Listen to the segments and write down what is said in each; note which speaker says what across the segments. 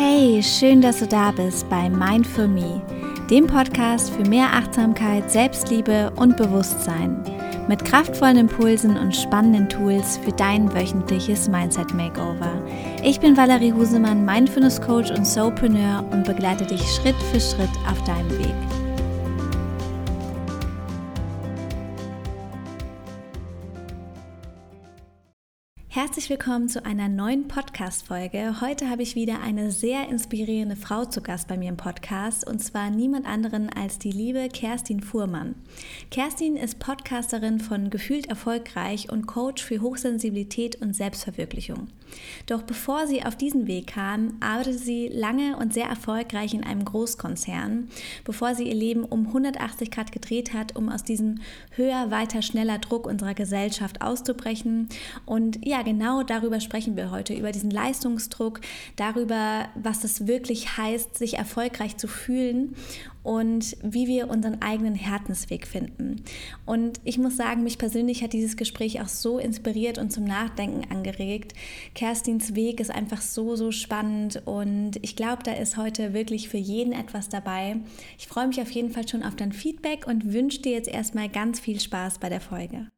Speaker 1: Hey, schön, dass du da bist bei Mind for Me, dem Podcast für mehr Achtsamkeit, Selbstliebe und Bewusstsein. Mit kraftvollen Impulsen und spannenden Tools für dein wöchentliches Mindset Makeover. Ich bin Valerie Husemann, Mindfulness Coach und Soulpreneur und begleite dich Schritt für Schritt auf deinem Weg. Herzlich willkommen zu einer neuen Podcast-Folge. Heute habe ich wieder eine sehr inspirierende Frau zu Gast bei mir im Podcast und zwar niemand anderen als die liebe Kerstin Fuhrmann. Kerstin ist Podcasterin von Gefühlt Erfolgreich und Coach für Hochsensibilität und Selbstverwirklichung. Doch bevor sie auf diesen Weg kam, arbeitete sie lange und sehr erfolgreich in einem Großkonzern, bevor sie ihr Leben um 180 Grad gedreht hat, um aus diesem höher, weiter, schneller Druck unserer Gesellschaft auszubrechen. Und ja, genau darüber sprechen wir heute, über diesen Leistungsdruck, darüber, was es wirklich heißt, sich erfolgreich zu fühlen und wie wir unseren eigenen Herzensweg finden. Und ich muss sagen, mich persönlich hat dieses Gespräch auch so inspiriert und zum Nachdenken angeregt. Kerstins Weg ist einfach so, so spannend und ich glaube, da ist heute wirklich für jeden etwas dabei. Ich freue mich auf jeden Fall schon auf dein Feedback und wünsche dir jetzt erstmal ganz viel Spaß bei der Folge.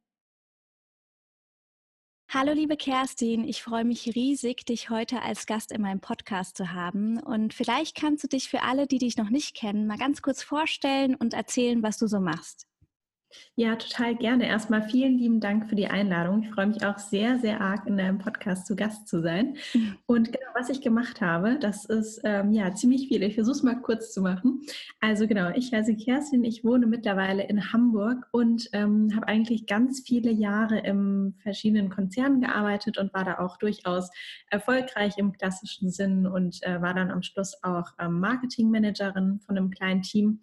Speaker 1: Hallo liebe Kerstin, ich freue mich riesig, dich heute als Gast in meinem Podcast zu haben. Und vielleicht kannst du dich für alle, die dich noch nicht kennen, mal ganz kurz vorstellen und erzählen, was du so machst.
Speaker 2: Ja, total gerne. Erstmal vielen lieben Dank für die Einladung. Ich freue mich auch sehr, sehr arg, in deinem Podcast zu Gast zu sein. Und genau, was ich gemacht habe, das ist ähm, ja ziemlich viel. Ich versuche es mal kurz zu machen. Also genau, ich heiße Kerstin, ich wohne mittlerweile in Hamburg und ähm, habe eigentlich ganz viele Jahre in verschiedenen Konzernen gearbeitet und war da auch durchaus erfolgreich im klassischen Sinn und äh, war dann am Schluss auch ähm, Marketingmanagerin von einem kleinen Team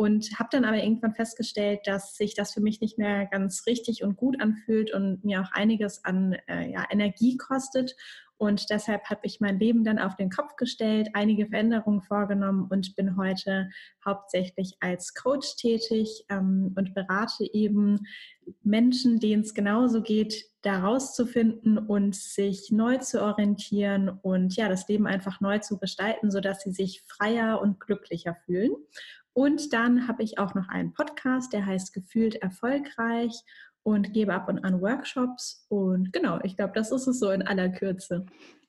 Speaker 2: und habe dann aber irgendwann festgestellt, dass sich das für mich nicht mehr ganz richtig und gut anfühlt und mir auch einiges an äh, ja, Energie kostet. Und deshalb habe ich mein Leben dann auf den Kopf gestellt, einige Veränderungen vorgenommen und bin heute hauptsächlich als Coach tätig ähm, und berate eben Menschen, denen es genauso geht, da rauszufinden und sich neu zu orientieren und ja, das Leben einfach neu zu gestalten, sodass sie sich freier und glücklicher fühlen. Und dann habe ich auch noch einen Podcast, der heißt Gefühlt erfolgreich und gebe ab und an Workshops. Und genau, ich glaube, das ist es so in aller Kürze.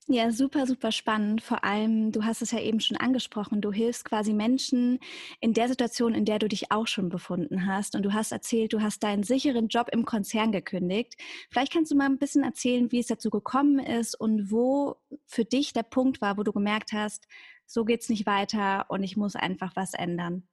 Speaker 1: Ja, super, super spannend. Vor allem, du hast es ja eben schon angesprochen, du hilfst quasi Menschen in der Situation, in der du dich auch schon befunden hast. Und du hast erzählt, du hast deinen sicheren Job im Konzern gekündigt. Vielleicht kannst du mal ein bisschen erzählen, wie es dazu gekommen ist und wo für dich der Punkt war, wo du gemerkt hast, so geht es nicht weiter und ich muss einfach was ändern.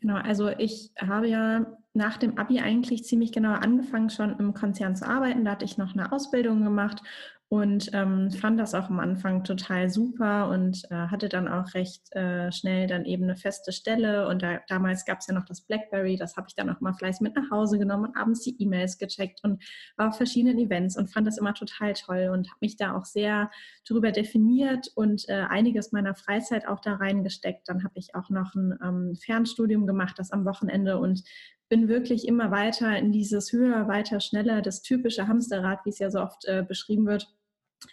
Speaker 2: Genau, also ich habe ja nach dem Abi eigentlich ziemlich genau angefangen, schon im Konzern zu arbeiten. Da hatte ich noch eine Ausbildung gemacht und ähm, fand das auch am Anfang total super und äh, hatte dann auch recht äh, schnell dann eben eine feste Stelle und da, damals gab es ja noch das BlackBerry, das habe ich dann auch mal fleißig mit nach Hause genommen und abends die E-Mails gecheckt und war auf verschiedenen Events und fand das immer total toll und habe mich da auch sehr darüber definiert und äh, einiges meiner Freizeit auch da reingesteckt. Dann habe ich auch noch ein ähm, Fernstudium gemacht, das am Wochenende und bin wirklich immer weiter in dieses höher, weiter, schneller, das typische Hamsterrad, wie es ja so oft äh, beschrieben wird,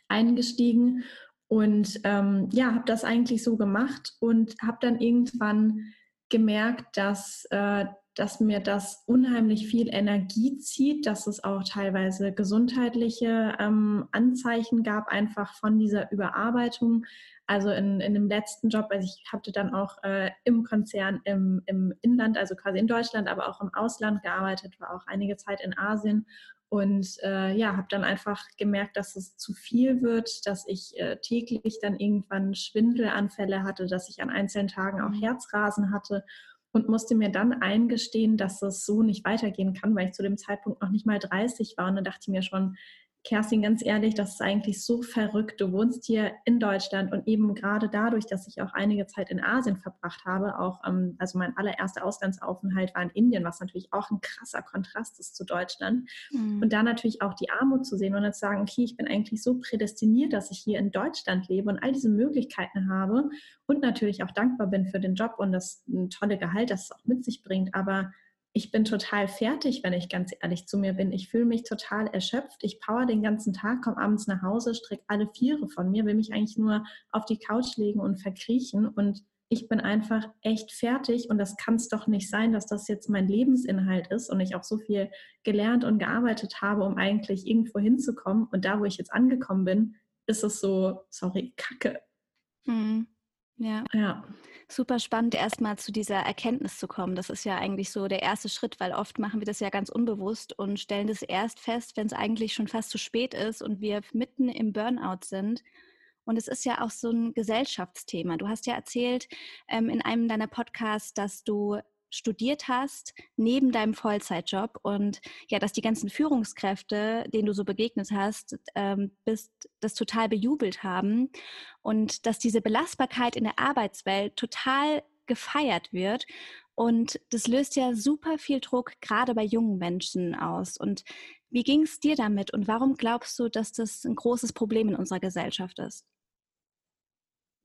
Speaker 2: eingestiegen und ähm, ja, habe das eigentlich so gemacht und habe dann irgendwann gemerkt, dass, äh, dass mir das unheimlich viel Energie zieht, dass es auch teilweise gesundheitliche ähm, Anzeichen gab, einfach von dieser Überarbeitung. Also in, in dem letzten Job, also ich hatte dann auch äh, im Konzern im, im Inland, also quasi in Deutschland, aber auch im Ausland gearbeitet, war auch einige Zeit in Asien und äh, ja, habe dann einfach gemerkt, dass es zu viel wird, dass ich äh, täglich dann irgendwann Schwindelanfälle hatte, dass ich an einzelnen Tagen auch mhm. Herzrasen hatte und musste mir dann eingestehen, dass es so nicht weitergehen kann, weil ich zu dem Zeitpunkt noch nicht mal 30 war. Und dann dachte ich mir schon, Kerstin, ganz ehrlich, das ist eigentlich so verrückt. Du wohnst hier in Deutschland und eben gerade dadurch, dass ich auch einige Zeit in Asien verbracht habe, auch, ähm, also mein allererster Auslandsaufenthalt war in Indien, was natürlich auch ein krasser Kontrast ist zu Deutschland. Mhm. Und da natürlich auch die Armut zu sehen und dann zu sagen, okay, ich bin eigentlich so prädestiniert, dass ich hier in Deutschland lebe und all diese Möglichkeiten habe und natürlich auch dankbar bin für den Job und das tolle Gehalt, das es auch mit sich bringt. Aber ich bin total fertig, wenn ich ganz ehrlich zu mir bin. Ich fühle mich total erschöpft. Ich power den ganzen Tag, komme abends nach Hause, strecke alle Viere von mir, will mich eigentlich nur auf die Couch legen und verkriechen. Und ich bin einfach echt fertig und das kann es doch nicht sein, dass das jetzt mein Lebensinhalt ist und ich auch so viel gelernt und gearbeitet habe, um eigentlich irgendwo hinzukommen. Und da, wo ich jetzt angekommen bin, ist es so, sorry, Kacke.
Speaker 1: Mhm. Ja. ja. Super spannend, erstmal zu dieser Erkenntnis zu kommen. Das ist ja eigentlich so der erste Schritt, weil oft machen wir das ja ganz unbewusst und stellen das erst fest, wenn es eigentlich schon fast zu spät ist und wir mitten im Burnout sind. Und es ist ja auch so ein Gesellschaftsthema. Du hast ja erzählt ähm, in einem deiner Podcasts, dass du studiert hast neben deinem Vollzeitjob und ja, dass die ganzen Führungskräfte, denen du so begegnet hast, ähm, bist, das total bejubelt haben und dass diese Belastbarkeit in der Arbeitswelt total gefeiert wird. Und das löst ja super viel Druck, gerade bei jungen Menschen aus. Und wie ging es dir damit und warum glaubst du, dass das ein großes Problem in unserer Gesellschaft ist?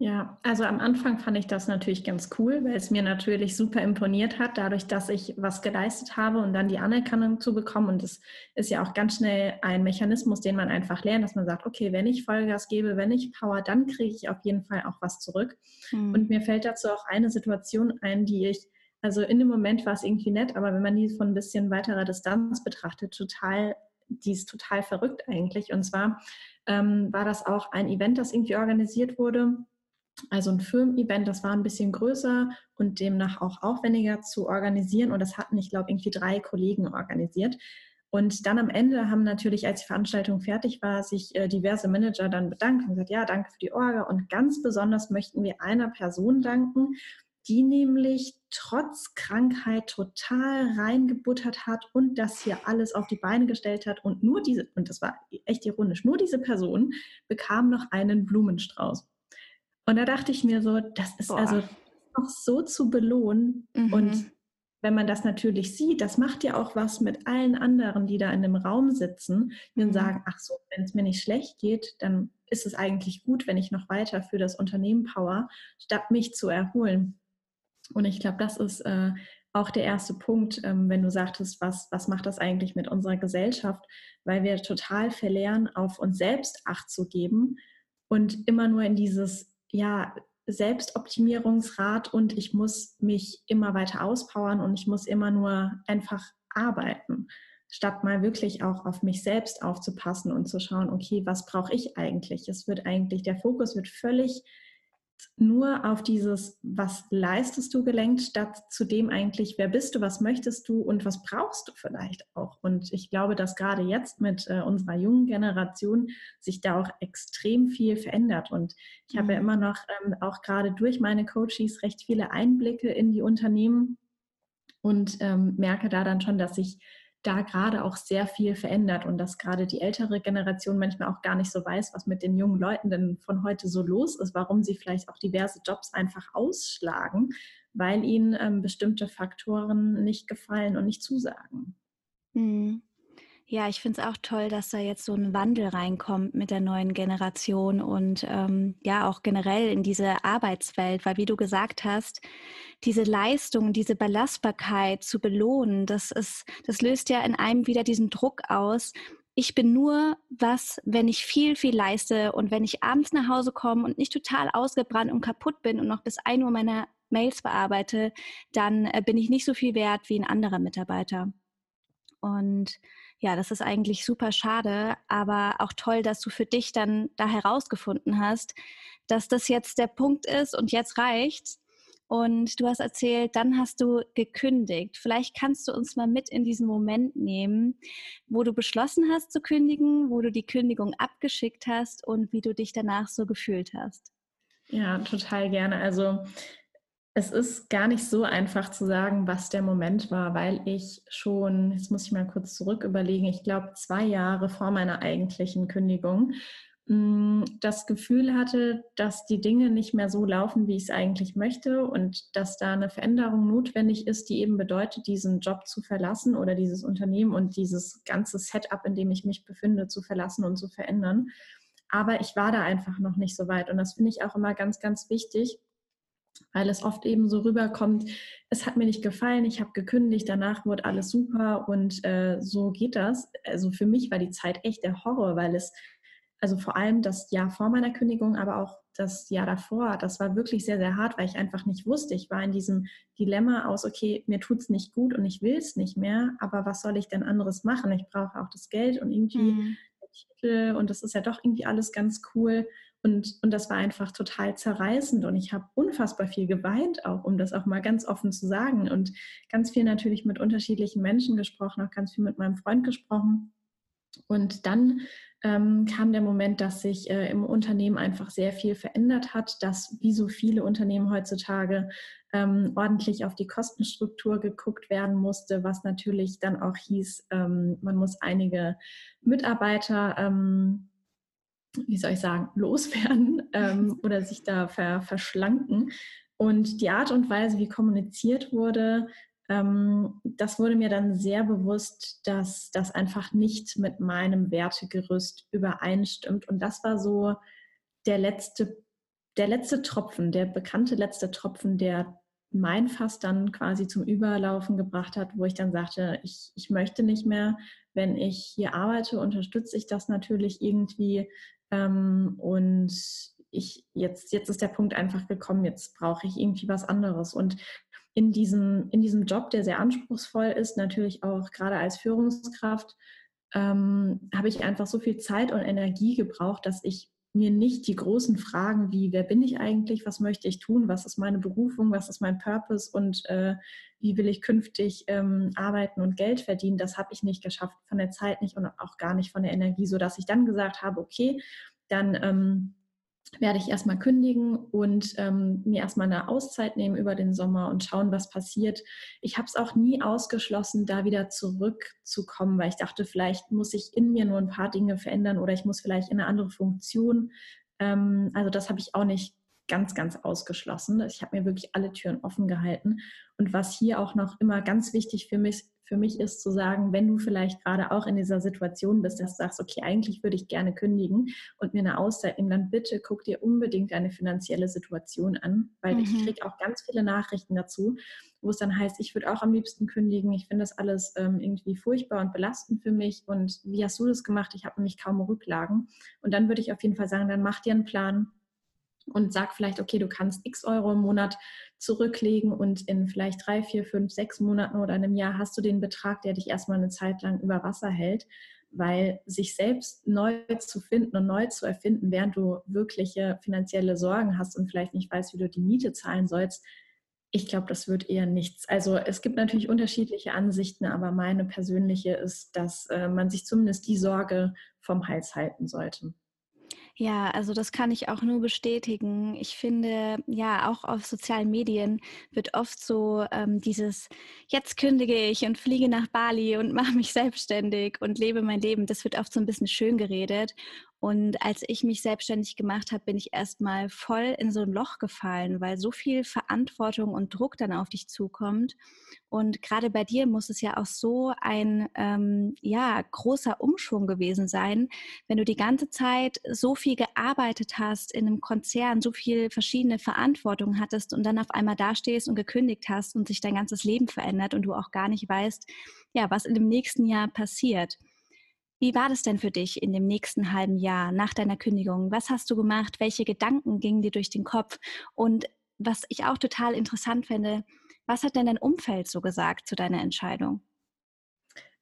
Speaker 2: Ja, also am Anfang fand ich das natürlich ganz cool, weil es mir natürlich super imponiert hat, dadurch, dass ich was geleistet habe und dann die Anerkennung zu bekommen. Und das ist ja auch ganz schnell ein Mechanismus, den man einfach lernt, dass man sagt, okay, wenn ich Vollgas gebe, wenn ich Power, dann kriege ich auf jeden Fall auch was zurück. Mhm. Und mir fällt dazu auch eine Situation ein, die ich, also in dem Moment war es irgendwie nett, aber wenn man die von ein bisschen weiterer Distanz betrachtet, total, die ist total verrückt eigentlich. Und zwar ähm, war das auch ein Event, das irgendwie organisiert wurde also ein Firmen-Event, das war ein bisschen größer und demnach auch aufwendiger zu organisieren. Und das hatten, ich glaube, irgendwie drei Kollegen organisiert. Und dann am Ende haben natürlich, als die Veranstaltung fertig war, sich äh, diverse Manager dann bedankt und gesagt, ja, danke für die Orga. Und ganz besonders möchten wir einer Person danken, die nämlich trotz Krankheit total reingebuttert hat und das hier alles auf die Beine gestellt hat. Und nur diese, und das war echt ironisch, nur diese Person bekam noch einen Blumenstrauß. Und da dachte ich mir so, das ist Boah. also noch so zu belohnen. Mhm. Und wenn man das natürlich sieht, das macht ja auch was mit allen anderen, die da in dem Raum sitzen, die mhm. sagen, ach so, wenn es mir nicht schlecht geht, dann ist es eigentlich gut, wenn ich noch weiter für das Unternehmen power, statt mich zu erholen. Und ich glaube, das ist äh, auch der erste Punkt, ähm, wenn du sagtest, was, was macht das eigentlich mit unserer Gesellschaft, weil wir total verlernen, auf uns selbst Acht zu geben und immer nur in dieses ja, Selbstoptimierungsrad und ich muss mich immer weiter auspowern und ich muss immer nur einfach arbeiten, statt mal wirklich auch auf mich selbst aufzupassen und zu schauen, okay, was brauche ich eigentlich? Es wird eigentlich, der Fokus wird völlig nur auf dieses, was leistest du gelenkt, statt zu dem eigentlich, wer bist du, was möchtest du und was brauchst du vielleicht auch. Und ich glaube, dass gerade jetzt mit äh, unserer jungen Generation sich da auch extrem viel verändert. Und ich mhm. habe ja mhm. immer noch ähm, auch gerade durch meine Coaches recht viele Einblicke in die Unternehmen und ähm, merke da dann schon, dass sich da gerade auch sehr viel verändert und dass gerade die ältere Generation manchmal auch gar nicht so weiß, was mit den jungen Leuten denn von heute so los ist, warum sie vielleicht auch diverse Jobs einfach ausschlagen, weil ihnen ähm, bestimmte Faktoren nicht gefallen und nicht zusagen.
Speaker 1: Mhm. Ja, ich finde es auch toll, dass da jetzt so ein Wandel reinkommt mit der neuen Generation und ähm, ja auch generell in diese Arbeitswelt, weil wie du gesagt hast, diese Leistung, diese Belastbarkeit zu belohnen, das ist, das löst ja in einem wieder diesen Druck aus. Ich bin nur was, wenn ich viel, viel leiste und wenn ich abends nach Hause komme und nicht total ausgebrannt und kaputt bin und noch bis ein Uhr meine Mails bearbeite, dann äh, bin ich nicht so viel wert wie ein anderer Mitarbeiter. Und ja, das ist eigentlich super schade, aber auch toll, dass du für dich dann da herausgefunden hast, dass das jetzt der Punkt ist und jetzt reicht. Und du hast erzählt, dann hast du gekündigt. Vielleicht kannst du uns mal mit in diesen Moment nehmen, wo du beschlossen hast zu kündigen, wo du die Kündigung abgeschickt hast und wie du dich danach so gefühlt hast.
Speaker 2: Ja, total gerne. Also es ist gar nicht so einfach zu sagen, was der Moment war, weil ich schon, jetzt muss ich mal kurz zurück überlegen, ich glaube zwei Jahre vor meiner eigentlichen Kündigung mm, das Gefühl hatte, dass die Dinge nicht mehr so laufen, wie ich es eigentlich möchte und dass da eine Veränderung notwendig ist, die eben bedeutet, diesen Job zu verlassen oder dieses Unternehmen und dieses ganze Setup, in dem ich mich befinde, zu verlassen und zu verändern. Aber ich war da einfach noch nicht so weit und das finde ich auch immer ganz, ganz wichtig weil es oft eben so rüberkommt, es hat mir nicht gefallen, ich habe gekündigt, danach wurde alles super und äh, so geht das. Also für mich war die Zeit echt der Horror, weil es, also vor allem das Jahr vor meiner Kündigung, aber auch das Jahr davor, das war wirklich sehr, sehr hart, weil ich einfach nicht wusste. Ich war in diesem Dilemma aus, okay, mir tut es nicht gut und ich will es nicht mehr, aber was soll ich denn anderes machen? Ich brauche auch das Geld und irgendwie mhm. Titel und das ist ja doch irgendwie alles ganz cool. Und, und das war einfach total zerreißend und ich habe unfassbar viel geweint, auch um das auch mal ganz offen zu sagen. Und ganz viel natürlich mit unterschiedlichen Menschen gesprochen, auch ganz viel mit meinem Freund gesprochen. Und dann ähm, kam der Moment, dass sich äh, im Unternehmen einfach sehr viel verändert hat, dass wie so viele Unternehmen heutzutage ähm, ordentlich auf die Kostenstruktur geguckt werden musste, was natürlich dann auch hieß, ähm, man muss einige Mitarbeiter ähm, wie soll ich sagen, loswerden ähm, oder sich da ver verschlanken. Und die Art und Weise, wie kommuniziert wurde, ähm, das wurde mir dann sehr bewusst, dass das einfach nicht mit meinem Wertegerüst übereinstimmt. Und das war so der letzte, der letzte Tropfen, der bekannte letzte Tropfen, der mein Fass dann quasi zum Überlaufen gebracht hat, wo ich dann sagte, ich, ich möchte nicht mehr, wenn ich hier arbeite, unterstütze ich das natürlich irgendwie ähm, und ich jetzt, jetzt ist der Punkt einfach gekommen, jetzt brauche ich irgendwie was anderes. Und in diesem, in diesem Job, der sehr anspruchsvoll ist, natürlich auch gerade als Führungskraft, ähm, habe ich einfach so viel Zeit und Energie gebraucht, dass ich mir nicht die großen Fragen wie, wer bin ich eigentlich, was möchte ich tun, was ist meine Berufung, was ist mein Purpose? Und äh, wie will ich künftig ähm, arbeiten und Geld verdienen, das habe ich nicht geschafft, von der Zeit nicht und auch gar nicht von der Energie, sodass ich dann gesagt habe, okay, dann ähm, werde ich erstmal kündigen und ähm, mir erstmal eine Auszeit nehmen über den Sommer und schauen, was passiert. Ich habe es auch nie ausgeschlossen, da wieder zurückzukommen, weil ich dachte, vielleicht muss ich in mir nur ein paar Dinge verändern oder ich muss vielleicht in eine andere Funktion. Ähm, also das habe ich auch nicht ganz, ganz ausgeschlossen. Ich habe mir wirklich alle Türen offen gehalten. Und was hier auch noch immer ganz wichtig für mich, für mich ist zu sagen, wenn du vielleicht gerade auch in dieser Situation bist, dass du sagst, okay, eigentlich würde ich gerne kündigen und mir eine Auszeit nehmen, dann bitte guck dir unbedingt deine finanzielle Situation an, weil mhm. ich kriege auch ganz viele Nachrichten dazu, wo es dann heißt, ich würde auch am liebsten kündigen, ich finde das alles ähm, irgendwie furchtbar und belastend für mich und wie hast du das gemacht? Ich habe nämlich kaum Rücklagen und dann würde ich auf jeden Fall sagen, dann mach dir einen Plan, und sag vielleicht, okay, du kannst x Euro im Monat zurücklegen und in vielleicht drei, vier, fünf, sechs Monaten oder einem Jahr hast du den Betrag, der dich erstmal eine Zeit lang über Wasser hält, weil sich selbst neu zu finden und neu zu erfinden, während du wirkliche finanzielle Sorgen hast und vielleicht nicht weißt, wie du die Miete zahlen sollst, ich glaube, das wird eher nichts. Also es gibt natürlich unterschiedliche Ansichten, aber meine persönliche ist, dass äh, man sich zumindest die Sorge vom Hals halten sollte.
Speaker 1: Ja, also das kann ich auch nur bestätigen. Ich finde, ja, auch auf sozialen Medien wird oft so ähm, dieses, jetzt kündige ich und fliege nach Bali und mache mich selbstständig und lebe mein Leben. Das wird oft so ein bisschen schön geredet. Und als ich mich selbstständig gemacht habe, bin ich erstmal voll in so ein Loch gefallen, weil so viel Verantwortung und Druck dann auf dich zukommt. Und gerade bei dir muss es ja auch so ein ähm, ja, großer Umschwung gewesen sein, wenn du die ganze Zeit so viel gearbeitet hast in einem Konzern, so viel verschiedene Verantwortung hattest und dann auf einmal dastehst und gekündigt hast und sich dein ganzes Leben verändert und du auch gar nicht weißt, ja, was in dem nächsten Jahr passiert. Wie war das denn für dich in dem nächsten halben Jahr nach deiner Kündigung? Was hast du gemacht? Welche Gedanken gingen dir durch den Kopf? Und was ich auch total interessant finde, was hat denn dein Umfeld so gesagt zu deiner Entscheidung?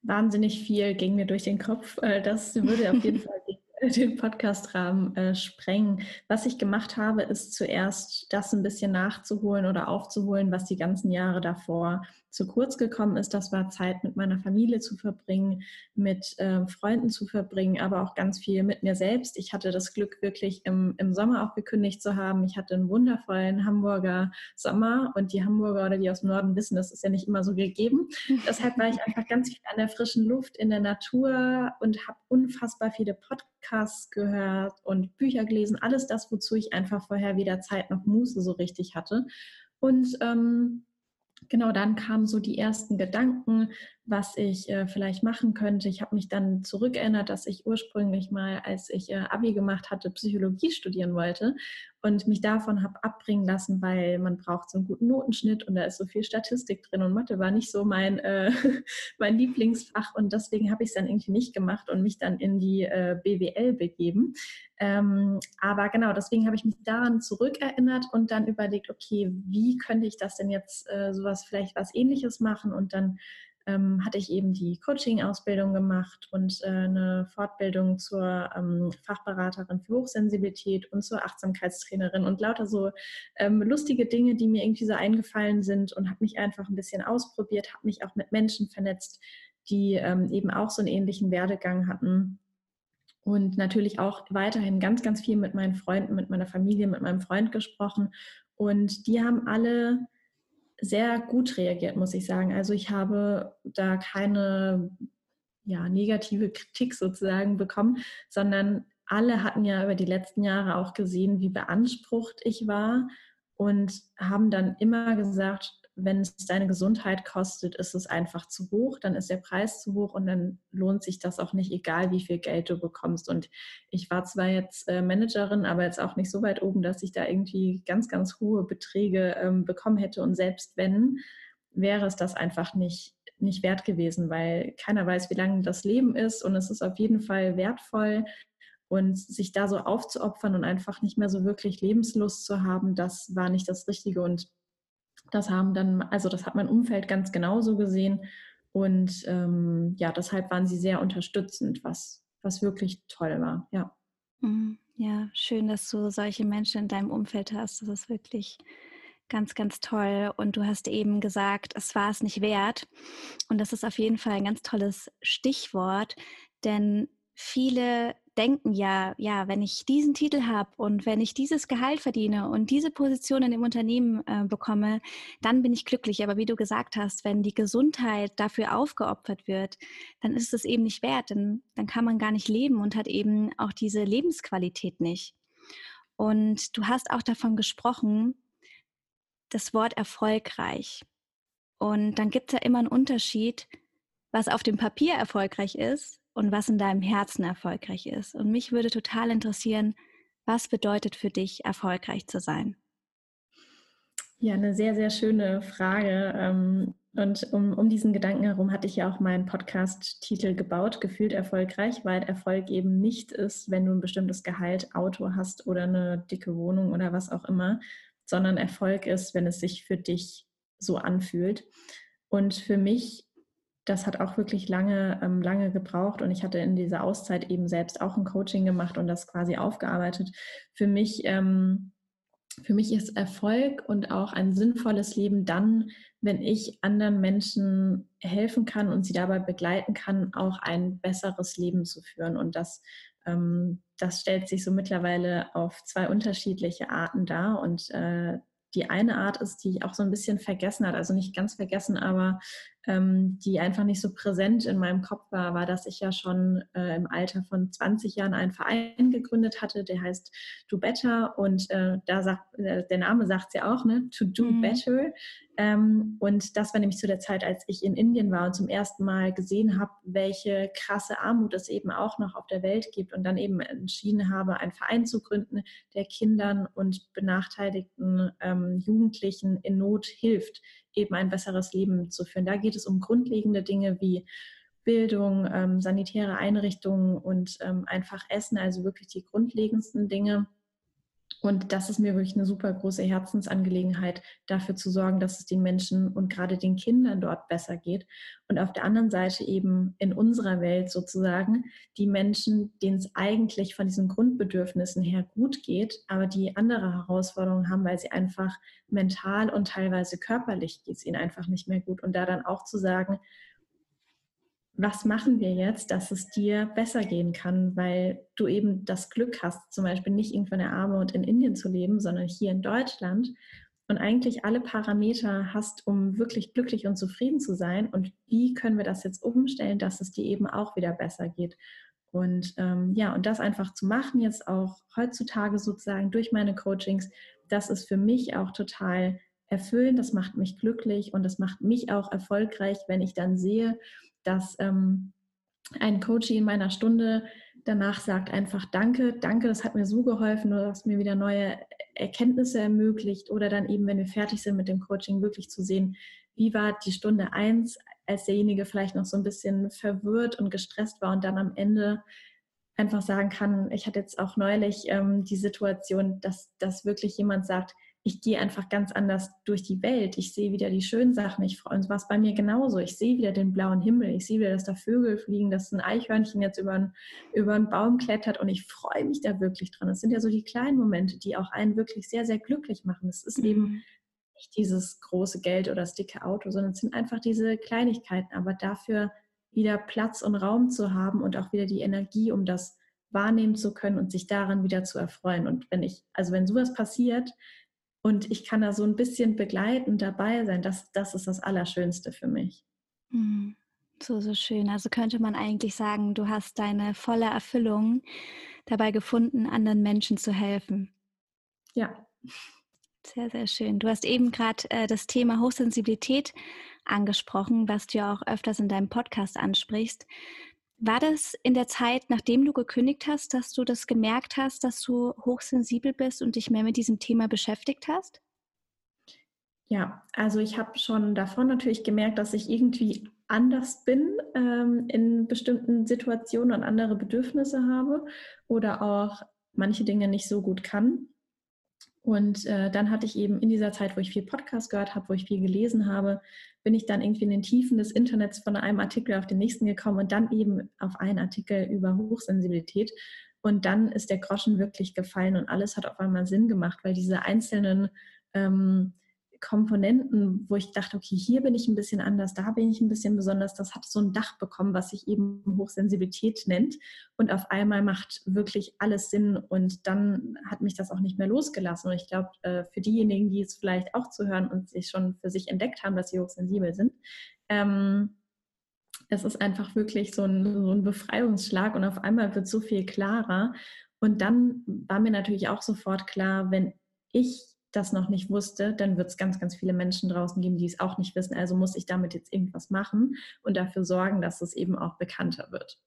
Speaker 2: Wahnsinnig viel ging mir durch den Kopf. Äh, das würde auf jeden Fall den Podcastrahmen äh, sprengen. Was ich gemacht habe, ist zuerst das ein bisschen nachzuholen oder aufzuholen, was die ganzen Jahre davor zu kurz gekommen ist. Das war Zeit mit meiner Familie zu verbringen, mit äh, Freunden zu verbringen, aber auch ganz viel mit mir selbst. Ich hatte das Glück, wirklich im, im Sommer auch gekündigt zu haben. Ich hatte einen wundervollen Hamburger Sommer und die Hamburger oder die aus dem Norden wissen, das ist ja nicht immer so gegeben. Deshalb war ich einfach ganz viel an der frischen Luft, in der Natur und habe unfassbar viele Podcasts gehört und Bücher gelesen. Alles das, wozu ich einfach vorher weder Zeit noch Muße so richtig hatte. Und ähm, genau dann kamen so die ersten Gedanken, was ich äh, vielleicht machen könnte. Ich habe mich dann zurückerinnert, dass ich ursprünglich mal, als ich äh, Abi gemacht hatte, Psychologie studieren wollte und mich davon habe abbringen lassen, weil man braucht so einen guten Notenschnitt und da ist so viel Statistik drin und Mathe war nicht so mein, äh, mein Lieblingsfach und deswegen habe ich es dann irgendwie nicht gemacht und mich dann in die äh, BWL begeben. Ähm, aber genau, deswegen habe ich mich daran zurückerinnert und dann überlegt, okay, wie könnte ich das denn jetzt äh, sowas vielleicht was ähnliches machen und dann ähm, hatte ich eben die Coaching-Ausbildung gemacht und äh, eine Fortbildung zur ähm, Fachberaterin für Hochsensibilität und zur Achtsamkeitstrainerin und lauter so ähm, lustige Dinge, die mir irgendwie so eingefallen sind und habe mich einfach ein bisschen ausprobiert, habe mich auch mit Menschen vernetzt, die ähm, eben auch so einen ähnlichen Werdegang hatten. Und natürlich auch weiterhin ganz, ganz viel mit meinen Freunden, mit meiner Familie, mit meinem Freund gesprochen. Und die haben alle sehr gut reagiert, muss ich sagen. Also ich habe da keine ja, negative Kritik sozusagen bekommen, sondern alle hatten ja über die letzten Jahre auch gesehen, wie beansprucht ich war und haben dann immer gesagt, wenn es deine Gesundheit kostet, ist es einfach zu hoch, dann ist der Preis zu hoch und dann lohnt sich das auch nicht, egal wie viel Geld du bekommst. Und ich war zwar jetzt äh, Managerin, aber jetzt auch nicht so weit oben, dass ich da irgendwie ganz, ganz hohe Beträge ähm, bekommen hätte. Und selbst wenn, wäre es das einfach nicht, nicht wert gewesen, weil keiner weiß, wie lange das Leben ist und es ist auf jeden Fall wertvoll. Und sich da so aufzuopfern und einfach nicht mehr so wirklich Lebenslust zu haben, das war nicht das Richtige. Und das haben dann, also das hat mein Umfeld ganz genauso gesehen. Und ähm, ja, deshalb waren sie sehr unterstützend, was, was wirklich toll war, ja.
Speaker 1: Mhm. Ja, schön, dass du solche Menschen in deinem Umfeld hast. Das ist wirklich ganz, ganz toll. Und du hast eben gesagt, es war es nicht wert. Und das ist auf jeden Fall ein ganz tolles Stichwort, denn viele denken ja, ja, wenn ich diesen Titel habe und wenn ich dieses Gehalt verdiene und diese Position in dem Unternehmen äh, bekomme, dann bin ich glücklich. Aber wie du gesagt hast, wenn die Gesundheit dafür aufgeopfert wird, dann ist es eben nicht wert, denn dann kann man gar nicht leben und hat eben auch diese Lebensqualität nicht. Und du hast auch davon gesprochen, das Wort erfolgreich. Und dann gibt es ja immer einen Unterschied, was auf dem Papier erfolgreich ist und was in deinem Herzen erfolgreich ist. Und mich würde total interessieren, was bedeutet für dich, erfolgreich zu sein?
Speaker 2: Ja, eine sehr, sehr schöne Frage. Ähm, und um, um diesen Gedanken herum hatte ich ja auch meinen Podcast-Titel gebaut, gefühlt erfolgreich, weil Erfolg eben nicht ist, wenn du ein bestimmtes Gehalt, Auto hast oder eine dicke Wohnung oder was auch immer, sondern Erfolg ist, wenn es sich für dich so anfühlt. Und für mich das hat auch wirklich lange, ähm, lange gebraucht und ich hatte in dieser Auszeit eben selbst auch ein Coaching gemacht und das quasi aufgearbeitet. Für mich, ähm, für mich ist Erfolg und auch ein sinnvolles Leben dann, wenn ich anderen Menschen helfen kann und sie dabei begleiten kann, auch ein besseres Leben zu führen. Und das, ähm, das stellt sich so mittlerweile auf zwei unterschiedliche Arten dar. Und äh, die eine Art ist, die ich auch so ein bisschen vergessen hat, also nicht ganz vergessen, aber ähm, die einfach nicht so präsent in meinem Kopf war, war, dass ich ja schon äh, im Alter von 20 Jahren einen Verein gegründet hatte, der heißt Do Better und äh, da sagt, äh, der Name sagt es ja auch, ne? To Do mhm. Better. Ähm, und das war nämlich zu der Zeit, als ich in Indien war und zum ersten Mal gesehen habe, welche krasse Armut es eben auch noch auf der Welt gibt und dann eben entschieden habe, einen Verein zu gründen, der Kindern und benachteiligten ähm, Jugendlichen in Not hilft eben ein besseres Leben zu führen. Da geht es um grundlegende Dinge wie Bildung, ähm, sanitäre Einrichtungen und ähm, einfach Essen, also wirklich die grundlegendsten Dinge. Und das ist mir wirklich eine super große Herzensangelegenheit, dafür zu sorgen, dass es den Menschen und gerade den Kindern dort besser geht. Und auf der anderen Seite eben in unserer Welt sozusagen die Menschen, denen es eigentlich von diesen Grundbedürfnissen her gut geht, aber die andere Herausforderungen haben, weil sie einfach mental und teilweise körperlich geht es ihnen einfach nicht mehr gut. Und da dann auch zu sagen, was machen wir jetzt, dass es dir besser gehen kann, weil du eben das Glück hast, zum Beispiel nicht irgendwo in der Armut in Indien zu leben, sondern hier in Deutschland und eigentlich alle Parameter hast, um wirklich glücklich und zufrieden zu sein. Und wie können wir das jetzt umstellen, dass es dir eben auch wieder besser geht? Und ähm, ja, und das einfach zu machen, jetzt auch heutzutage sozusagen durch meine Coachings, das ist für mich auch total erfüllend, das macht mich glücklich und das macht mich auch erfolgreich, wenn ich dann sehe, dass ähm, ein Coach in meiner Stunde danach sagt einfach Danke, danke, das hat mir so geholfen, du hast mir wieder neue Erkenntnisse ermöglicht. Oder dann eben, wenn wir fertig sind mit dem Coaching, wirklich zu sehen, wie war die Stunde eins, als derjenige vielleicht noch so ein bisschen verwirrt und gestresst war und dann am Ende einfach sagen kann, ich hatte jetzt auch neulich ähm, die Situation, dass, dass wirklich jemand sagt, ich gehe einfach ganz anders durch die Welt. Ich sehe wieder die schönen Sachen. Ich freue mich. Was bei mir genauso. Ich sehe wieder den blauen Himmel. Ich sehe wieder, dass da Vögel fliegen, dass ein Eichhörnchen jetzt über, einen, über einen Baum klettert und ich freue mich da wirklich dran. Das sind ja so die kleinen Momente, die auch einen wirklich sehr, sehr glücklich machen. Es ist mhm. eben nicht dieses große Geld oder das dicke Auto, sondern es sind einfach diese Kleinigkeiten. Aber dafür wieder Platz und Raum zu haben und auch wieder die Energie, um das wahrnehmen zu können und sich daran wieder zu erfreuen. Und wenn ich, also wenn sowas passiert, und ich kann da so ein bisschen begleitend dabei sein. Das, das ist das Allerschönste für mich.
Speaker 1: Mhm. So, so schön. Also könnte man eigentlich sagen, du hast deine volle Erfüllung dabei gefunden, anderen Menschen zu helfen.
Speaker 2: Ja.
Speaker 1: Sehr, sehr schön. Du hast eben gerade äh, das Thema Hochsensibilität angesprochen, was du ja auch öfters in deinem Podcast ansprichst. War das in der Zeit, nachdem du gekündigt hast, dass du das gemerkt hast, dass du hochsensibel bist und dich mehr mit diesem Thema beschäftigt hast?
Speaker 2: Ja, also ich habe schon davon natürlich gemerkt, dass ich irgendwie anders bin ähm, in bestimmten Situationen und andere Bedürfnisse habe oder auch manche Dinge nicht so gut kann. Und äh, dann hatte ich eben in dieser Zeit, wo ich viel Podcast gehört habe, wo ich viel gelesen habe, bin ich dann irgendwie in den Tiefen des Internets von einem Artikel auf den nächsten gekommen und dann eben auf einen Artikel über Hochsensibilität. Und dann ist der Groschen wirklich gefallen und alles hat auf einmal Sinn gemacht, weil diese einzelnen ähm, Komponenten, wo ich dachte, okay, hier bin ich ein bisschen anders, da bin ich ein bisschen besonders, das hat so ein Dach bekommen, was sich eben Hochsensibilität nennt. Und auf einmal macht wirklich alles Sinn und dann hat mich das auch nicht mehr losgelassen. Und ich glaube, äh, für diejenigen, die es vielleicht auch zu hören und sich schon für sich entdeckt haben, dass sie hochsensibel sind, ähm, es ist einfach wirklich so ein, so ein Befreiungsschlag und auf einmal wird so viel klarer. Und dann war mir natürlich auch sofort klar, wenn ich das noch nicht wusste, dann wird es ganz, ganz viele Menschen draußen geben, die es auch nicht wissen. Also muss ich damit jetzt irgendwas machen und dafür sorgen, dass es eben auch bekannter wird.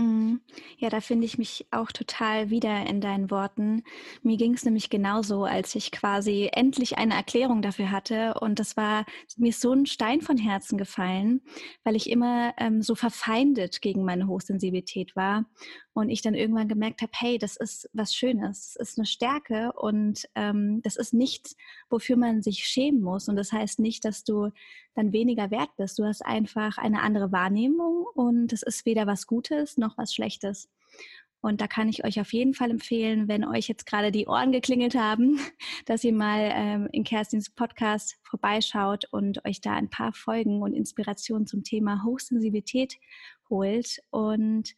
Speaker 1: Mhm. Ja, da finde ich mich auch total wieder in deinen Worten. Mir ging es nämlich genauso, als ich quasi endlich eine Erklärung dafür hatte. Und das war mir so ein Stein von Herzen gefallen, weil ich immer ähm, so verfeindet gegen meine Hochsensibilität war. Und ich dann irgendwann gemerkt habe, hey, das ist was Schönes, das ist eine Stärke und ähm, das ist nichts, wofür man sich schämen muss. Und das heißt nicht, dass du dann weniger wert bist. Du hast einfach eine andere Wahrnehmung und es ist weder was Gutes noch was Schlechtes. Und da kann ich euch auf jeden Fall empfehlen, wenn euch jetzt gerade die Ohren geklingelt haben, dass ihr mal ähm, in Kerstins Podcast vorbeischaut und euch da ein paar Folgen und Inspirationen zum Thema Hochsensibilität holt. Und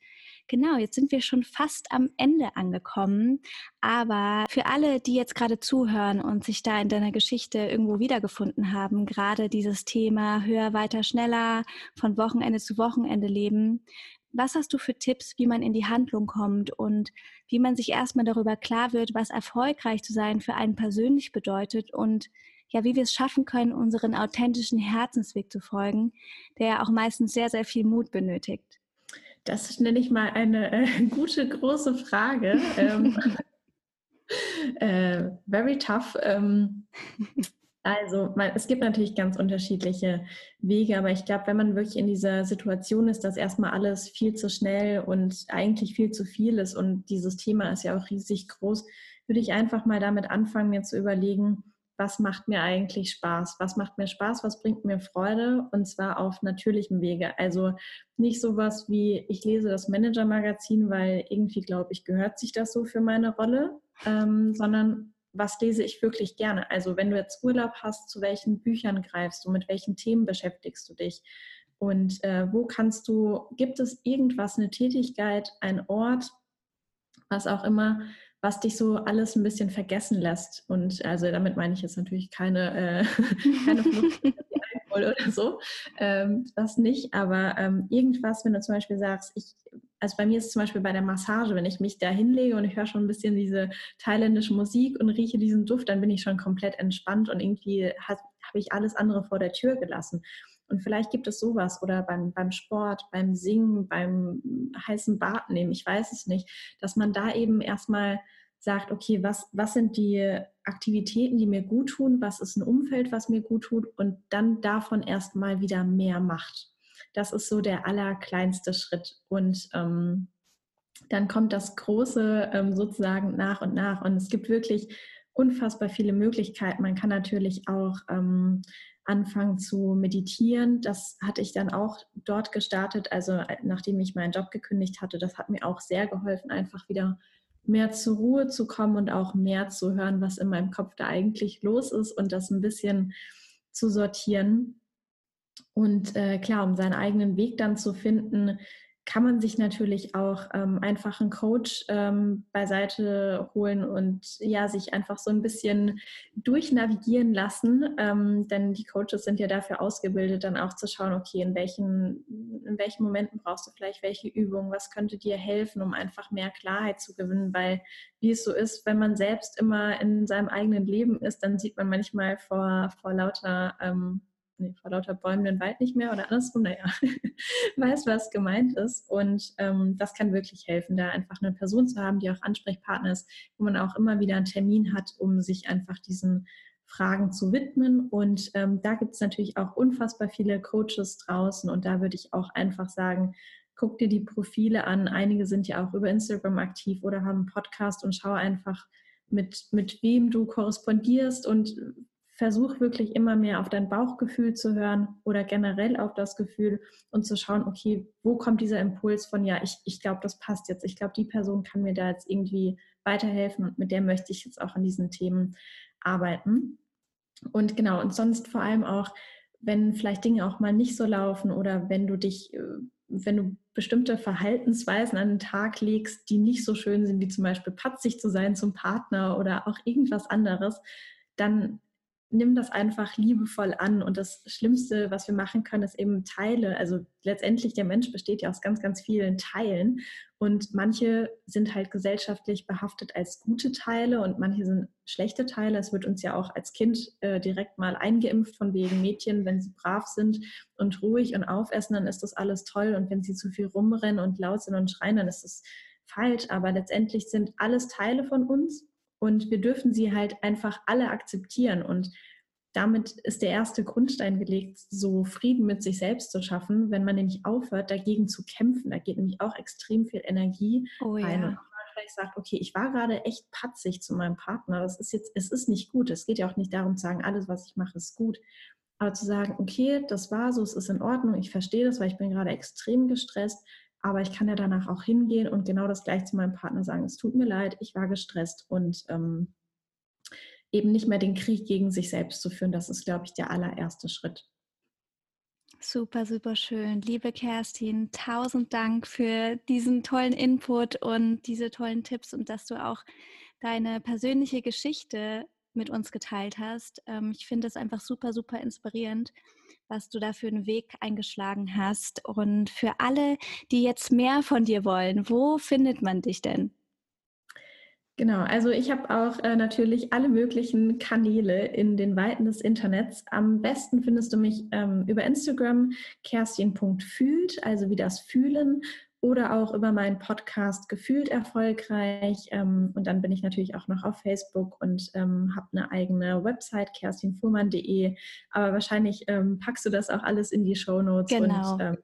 Speaker 1: genau, jetzt sind wir schon fast am Ende angekommen. Aber für alle, die jetzt gerade zuhören und sich da in deiner Geschichte irgendwo wiedergefunden haben, gerade dieses Thema höher, weiter, schneller, von Wochenende zu Wochenende leben, was hast du für Tipps, wie man in die Handlung kommt und wie man sich erstmal darüber klar wird, was erfolgreich zu sein für einen persönlich bedeutet und ja, wie wir es schaffen können, unseren authentischen Herzensweg zu folgen, der ja auch meistens sehr, sehr viel Mut benötigt?
Speaker 2: Das nenne ich mal eine äh, gute, große Frage. ähm, äh, very tough. Ähm, also es gibt natürlich ganz unterschiedliche Wege, aber ich glaube, wenn man wirklich in dieser Situation ist, dass erstmal alles viel zu schnell und eigentlich viel zu viel ist und dieses Thema ist ja auch riesig groß, würde ich einfach mal damit anfangen, mir zu überlegen, was macht mir eigentlich Spaß? Was macht mir Spaß? Was bringt mir Freude? Und zwar auf natürlichem Wege. Also nicht sowas wie, ich lese das Manager-Magazin, weil irgendwie glaube ich, gehört sich das so für meine Rolle, ähm, sondern was lese ich wirklich gerne? Also wenn du jetzt Urlaub hast, zu welchen Büchern greifst du? Mit welchen Themen beschäftigst du dich? Und äh, wo kannst du, gibt es irgendwas, eine Tätigkeit, ein Ort, was auch immer, was dich so alles ein bisschen vergessen lässt. Und also damit meine ich jetzt natürlich keine, äh, keine Flucht oder so, ähm, das nicht, aber ähm, irgendwas, wenn du zum Beispiel sagst, ich also bei mir ist es zum Beispiel bei der Massage, wenn ich mich da hinlege und ich höre schon ein bisschen diese thailändische Musik und rieche diesen Duft, dann bin ich schon komplett entspannt und irgendwie habe ich alles andere vor der Tür gelassen. Und vielleicht gibt es sowas oder beim, beim Sport, beim Singen, beim heißen Bad nehmen, ich weiß es nicht, dass man da eben erstmal sagt, okay, was, was sind die Aktivitäten, die mir gut tun, was ist ein Umfeld, was mir gut tut und dann davon erstmal wieder mehr macht. Das ist so der allerkleinste Schritt. Und ähm, dann kommt das Große ähm, sozusagen nach und nach. Und es gibt wirklich unfassbar viele Möglichkeiten. Man kann natürlich auch ähm, anfangen zu meditieren. Das hatte ich dann auch dort gestartet, also äh, nachdem ich meinen Job gekündigt hatte. Das hat mir auch sehr geholfen, einfach wieder mehr zur Ruhe zu kommen und auch mehr zu hören, was in meinem Kopf da eigentlich los ist und das ein bisschen zu sortieren. Und äh, klar, um seinen eigenen Weg dann zu finden, kann man sich natürlich auch ähm, einfach einen Coach ähm, beiseite holen und ja, sich einfach so ein bisschen durchnavigieren lassen. Ähm, denn die Coaches sind ja dafür ausgebildet, dann auch zu schauen, okay, in welchen, in welchen Momenten brauchst du vielleicht welche Übungen, was könnte dir helfen, um einfach mehr Klarheit zu gewinnen, weil wie es so ist, wenn man selbst immer in seinem eigenen Leben ist, dann sieht man manchmal vor, vor lauter ähm, nee, vor lauter Bäumen den Wald nicht mehr oder andersrum, naja, weiß, was gemeint ist. Und ähm, das kann wirklich helfen, da einfach eine Person zu haben, die auch Ansprechpartner ist, wo man auch immer wieder einen Termin hat, um sich einfach diesen Fragen zu widmen. Und ähm, da gibt es natürlich auch unfassbar viele Coaches draußen. Und da würde ich auch einfach sagen, guck dir die Profile an. Einige sind ja auch über Instagram aktiv oder haben einen Podcast und schau einfach, mit, mit wem du korrespondierst und versuch wirklich immer mehr auf dein Bauchgefühl zu hören oder generell auf das Gefühl und zu schauen, okay, wo kommt dieser Impuls von, ja, ich, ich glaube, das passt jetzt. Ich glaube, die Person kann mir da jetzt irgendwie weiterhelfen und mit der möchte ich jetzt auch an diesen Themen arbeiten. Und genau, und sonst vor allem auch, wenn vielleicht Dinge auch mal nicht so laufen oder wenn du dich, äh, wenn du bestimmte Verhaltensweisen an den Tag legst, die nicht so schön sind, wie zum Beispiel patzig zu sein zum Partner oder auch irgendwas anderes, dann nimm das einfach liebevoll an. Und das Schlimmste, was wir machen können, ist eben Teile. Also letztendlich der Mensch besteht ja aus ganz, ganz vielen Teilen. Und manche sind halt gesellschaftlich behaftet als gute Teile und manche sind schlechte Teile. Es wird uns ja auch als Kind äh, direkt mal eingeimpft von wegen Mädchen, wenn sie brav sind und ruhig und aufessen, dann ist das alles toll. Und wenn sie zu viel rumrennen und laut sind und schreien, dann ist das falsch. Aber letztendlich sind alles Teile von uns und wir dürfen sie halt einfach alle akzeptieren. Und damit ist der erste Grundstein gelegt, so Frieden mit sich selbst zu schaffen, wenn man nämlich aufhört, dagegen zu kämpfen. Da geht nämlich auch extrem viel Energie oh. Ja. Und auch mal vielleicht sagt, okay, ich war gerade echt patzig zu meinem Partner. Das ist jetzt, es ist nicht gut. Es geht ja auch nicht darum zu sagen, alles, was ich mache, ist gut. Aber zu sagen, okay, das war so, es ist in Ordnung, ich verstehe das, weil ich bin gerade extrem gestresst. Aber ich kann ja danach auch hingehen und genau das gleich zu meinem Partner sagen. Es tut mir leid, ich war gestresst und ähm, eben nicht mehr den Krieg gegen sich selbst zu führen. Das ist, glaube ich, der allererste Schritt.
Speaker 1: Super, super schön. Liebe Kerstin, tausend Dank für diesen tollen Input und diese tollen Tipps und dass du auch deine persönliche Geschichte mit uns geteilt hast. Ähm, ich finde es einfach super, super inspirierend was du da für einen Weg eingeschlagen hast. Und für alle, die jetzt mehr von dir wollen, wo findet man dich denn?
Speaker 2: Genau, also ich habe auch äh, natürlich alle möglichen Kanäle in den Weiten des Internets. Am besten findest du mich ähm, über Instagram kerstin.fühlt, also wie das Fühlen oder auch über meinen Podcast Gefühlt erfolgreich. Ähm, und dann bin ich natürlich auch noch auf Facebook und ähm, habe eine eigene Website, kerstinfuhrmann.de. Aber wahrscheinlich ähm, packst du das auch alles in die Show Notes.
Speaker 1: Genau.
Speaker 2: Und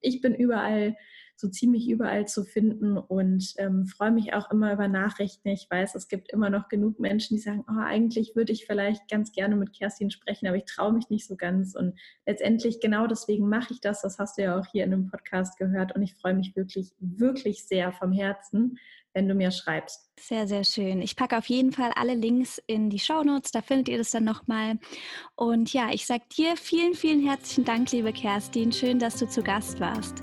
Speaker 2: ich bin überall so ziemlich überall zu finden und ähm, freue mich auch immer über Nachrichten. Ich weiß, es gibt immer noch genug Menschen, die sagen, oh, eigentlich würde ich vielleicht ganz gerne mit Kerstin sprechen, aber ich traue mich nicht so ganz. Und letztendlich genau deswegen mache ich das. Das hast du ja auch hier in dem Podcast gehört und ich freue mich wirklich, wirklich sehr vom Herzen, wenn du mir schreibst.
Speaker 1: Sehr, sehr schön. Ich packe auf jeden Fall alle Links in die Show Notes, da findet ihr das dann nochmal. Und ja, ich sage dir vielen, vielen herzlichen Dank, liebe Kerstin. Schön, dass du zu Gast warst.